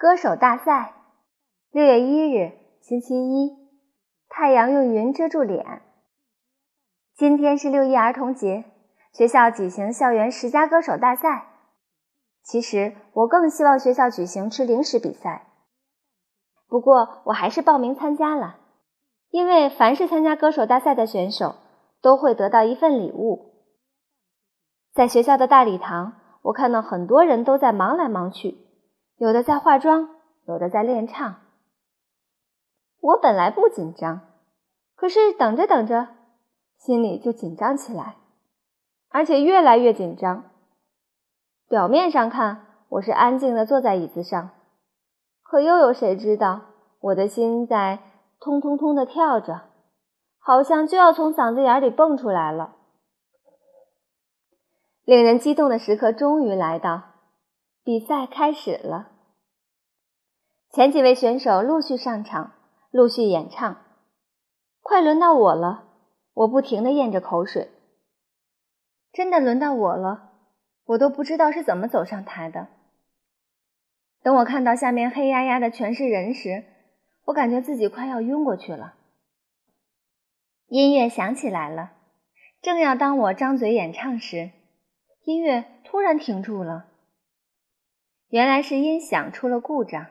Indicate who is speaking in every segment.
Speaker 1: 歌手大赛，六月一日，星期一，太阳用云遮住脸。今天是六一儿童节，学校举行校园十佳歌手大赛。其实我更希望学校举行吃零食比赛，不过我还是报名参加了，因为凡是参加歌手大赛的选手都会得到一份礼物。在学校的大礼堂，我看到很多人都在忙来忙去。有的在化妆，有的在练唱。我本来不紧张，可是等着等着，心里就紧张起来，而且越来越紧张。表面上看，我是安静的坐在椅子上，可又有谁知道，我的心在通通通的跳着，好像就要从嗓子眼里蹦出来了。令人激动的时刻终于来到。比赛开始了，前几位选手陆续上场，陆续演唱。快轮到我了，我不停的咽着口水。真的轮到我了，我都不知道是怎么走上台的。等我看到下面黑压压的全是人时，我感觉自己快要晕过去了。音乐响起来了，正要当我张嘴演唱时，音乐突然停住了。原来是音响出了故障，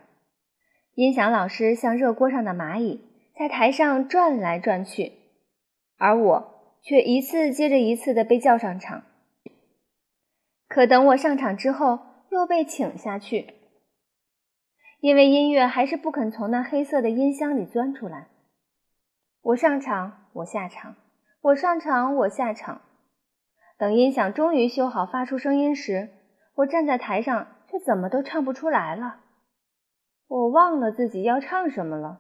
Speaker 1: 音响老师像热锅上的蚂蚁，在台上转来转去，而我却一次接着一次的被叫上场。可等我上场之后，又被请下去，因为音乐还是不肯从那黑色的音箱里钻出来。我上场，我下场，我上场，我下场。等音响终于修好，发出声音时，我站在台上。却怎么都唱不出来了，我忘了自己要唱什么了。